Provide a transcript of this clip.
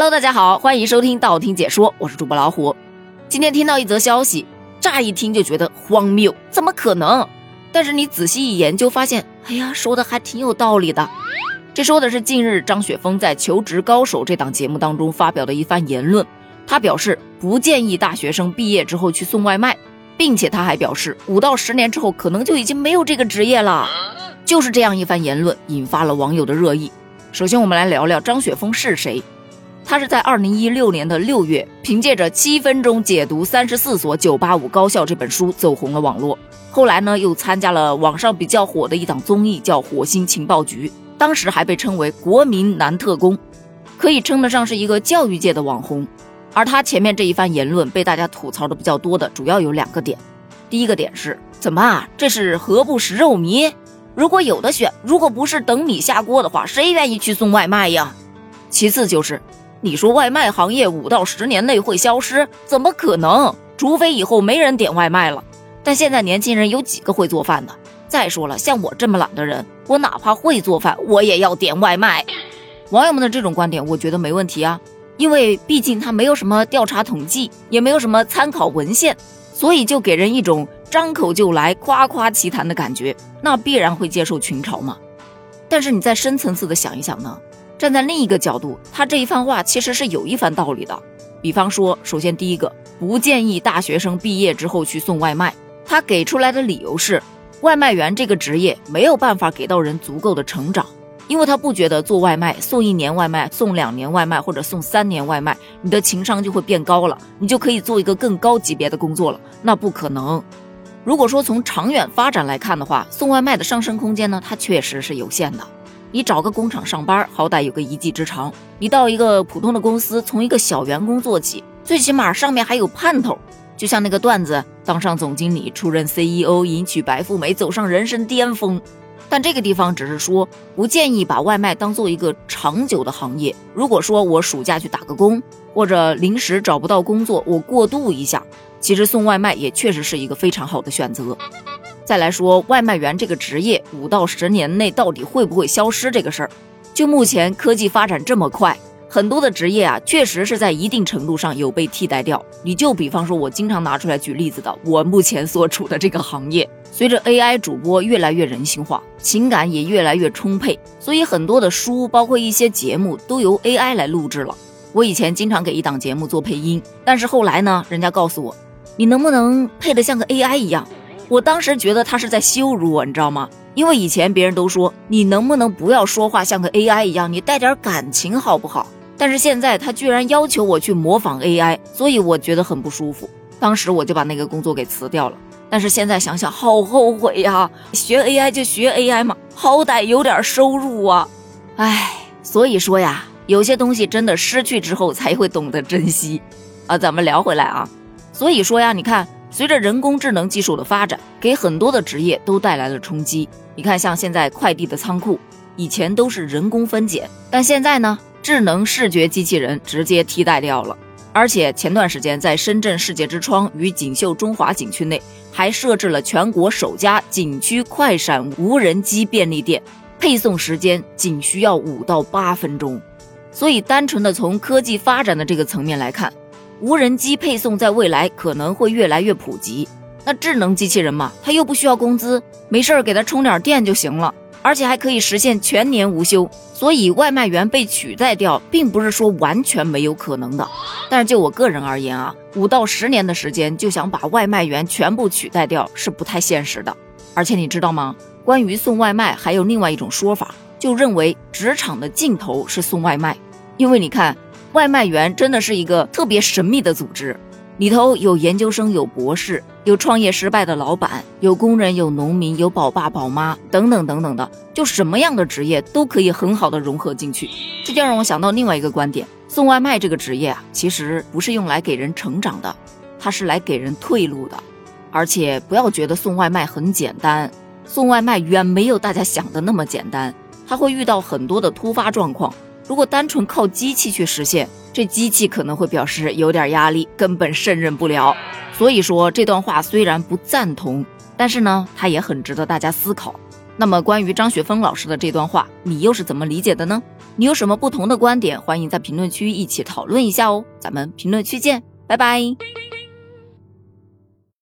Hello，大家好，欢迎收听道听解说，我是主播老虎。今天听到一则消息，乍一听就觉得荒谬，怎么可能？但是你仔细一研究，发现，哎呀，说的还挺有道理的。这说的是近日张雪峰在《求职高手》这档节目当中发表的一番言论。他表示不建议大学生毕业之后去送外卖，并且他还表示，五到十年之后可能就已经没有这个职业了。就是这样一番言论，引发了网友的热议。首先，我们来聊聊张雪峰是谁。他是在二零一六年的六月，凭借着《七分钟解读三十四所九八五高校》这本书走红了网络。后来呢，又参加了网上比较火的一档综艺，叫《火星情报局》，当时还被称为“国民男特工”，可以称得上是一个教育界的网红。而他前面这一番言论被大家吐槽的比较多的，主要有两个点。第一个点是，怎么啊？这是何不食肉糜？如果有的选，如果不是等米下锅的话，谁愿意去送外卖呀？其次就是。你说外卖行业五到十年内会消失？怎么可能？除非以后没人点外卖了。但现在年轻人有几个会做饭的？再说了，像我这么懒的人，我哪怕会做饭，我也要点外卖。网友们的这种观点，我觉得没问题啊，因为毕竟他没有什么调查统计，也没有什么参考文献，所以就给人一种张口就来、夸夸其谈的感觉，那必然会接受群嘲嘛。但是你再深层次的想一想呢？站在另一个角度，他这一番话其实是有一番道理的。比方说，首先第一个，不建议大学生毕业之后去送外卖。他给出来的理由是，外卖员这个职业没有办法给到人足够的成长，因为他不觉得做外卖送一年外卖、送两年外卖或者送三年外卖，你的情商就会变高了，你就可以做一个更高级别的工作了。那不可能。如果说从长远发展来看的话，送外卖的上升空间呢，它确实是有限的。你找个工厂上班，好歹有个一技之长；你到一个普通的公司，从一个小员工做起，最起码上面还有盼头。就像那个段子，当上总经理，出任 CEO，迎娶白富美，走上人生巅峰。但这个地方只是说，不建议把外卖当做一个长久的行业。如果说我暑假去打个工，或者临时找不到工作，我过渡一下，其实送外卖也确实是一个非常好的选择。再来说外卖员这个职业，五到十年内到底会不会消失这个事儿？就目前科技发展这么快，很多的职业啊，确实是在一定程度上有被替代掉。你就比方说，我经常拿出来举例子的，我目前所处的这个行业，随着 AI 主播越来越人性化，情感也越来越充沛，所以很多的书，包括一些节目，都由 AI 来录制了。我以前经常给一档节目做配音，但是后来呢，人家告诉我，你能不能配得像个 AI 一样？我当时觉得他是在羞辱我，你知道吗？因为以前别人都说你能不能不要说话像个 AI 一样，你带点感情好不好？但是现在他居然要求我去模仿 AI，所以我觉得很不舒服。当时我就把那个工作给辞掉了。但是现在想想好后悔呀！学 AI 就学 AI 嘛，好歹有点收入啊！唉，所以说呀，有些东西真的失去之后才会懂得珍惜啊。咱们聊回来啊，所以说呀，你看。随着人工智能技术的发展，给很多的职业都带来了冲击。你看，像现在快递的仓库，以前都是人工分拣，但现在呢，智能视觉机器人直接替代掉了。而且前段时间，在深圳世界之窗与锦绣中华景区内，还设置了全国首家景区快闪无人机便利店，配送时间仅需要五到八分钟。所以，单纯的从科技发展的这个层面来看。无人机配送在未来可能会越来越普及。那智能机器人嘛，它又不需要工资，没事儿给它充点电就行了，而且还可以实现全年无休。所以外卖员被取代掉，并不是说完全没有可能的。但是就我个人而言啊，五到十年的时间就想把外卖员全部取代掉是不太现实的。而且你知道吗？关于送外卖，还有另外一种说法，就认为职场的尽头是送外卖，因为你看。外卖员真的是一个特别神秘的组织，里头有研究生，有博士，有创业失败的老板，有工人，有农民，有宝爸宝妈等等等等的，就什么样的职业都可以很好的融合进去。这就让我想到另外一个观点：送外卖这个职业啊，其实不是用来给人成长的，它是来给人退路的。而且不要觉得送外卖很简单，送外卖远没有大家想的那么简单，他会遇到很多的突发状况。如果单纯靠机器去实现，这机器可能会表示有点压力，根本胜任不了。所以说这段话虽然不赞同，但是呢，它也很值得大家思考。那么关于张雪峰老师的这段话，你又是怎么理解的呢？你有什么不同的观点？欢迎在评论区一起讨论一下哦。咱们评论区见，拜拜。